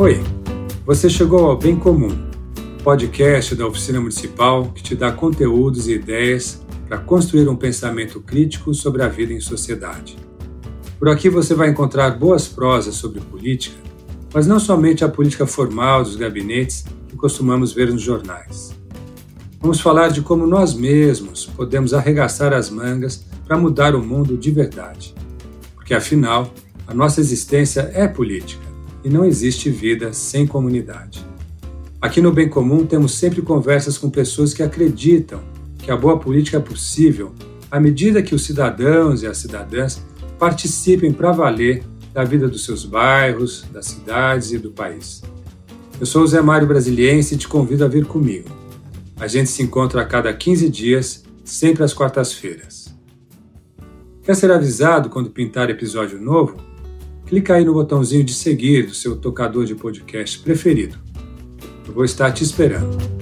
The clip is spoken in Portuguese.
Oi, você chegou ao Bem Comum, podcast da Oficina Municipal que te dá conteúdos e ideias para construir um pensamento crítico sobre a vida em sociedade. Por aqui você vai encontrar boas prosas sobre política, mas não somente a política formal dos gabinetes que costumamos ver nos jornais. Vamos falar de como nós mesmos podemos arregaçar as mangas para mudar o mundo de verdade. Porque afinal, a nossa existência é política e não existe vida sem comunidade. Aqui no Bem Comum temos sempre conversas com pessoas que acreditam que a boa política é possível à medida que os cidadãos e as cidadãs participem para valer da vida dos seus bairros, das cidades e do país. Eu sou o Zé Mário Brasiliense e te convido a vir comigo. A gente se encontra a cada 15 dias, sempre às quartas-feiras. Quer ser avisado quando pintar episódio novo? Clica aí no botãozinho de seguir do seu tocador de podcast preferido. Eu vou estar te esperando.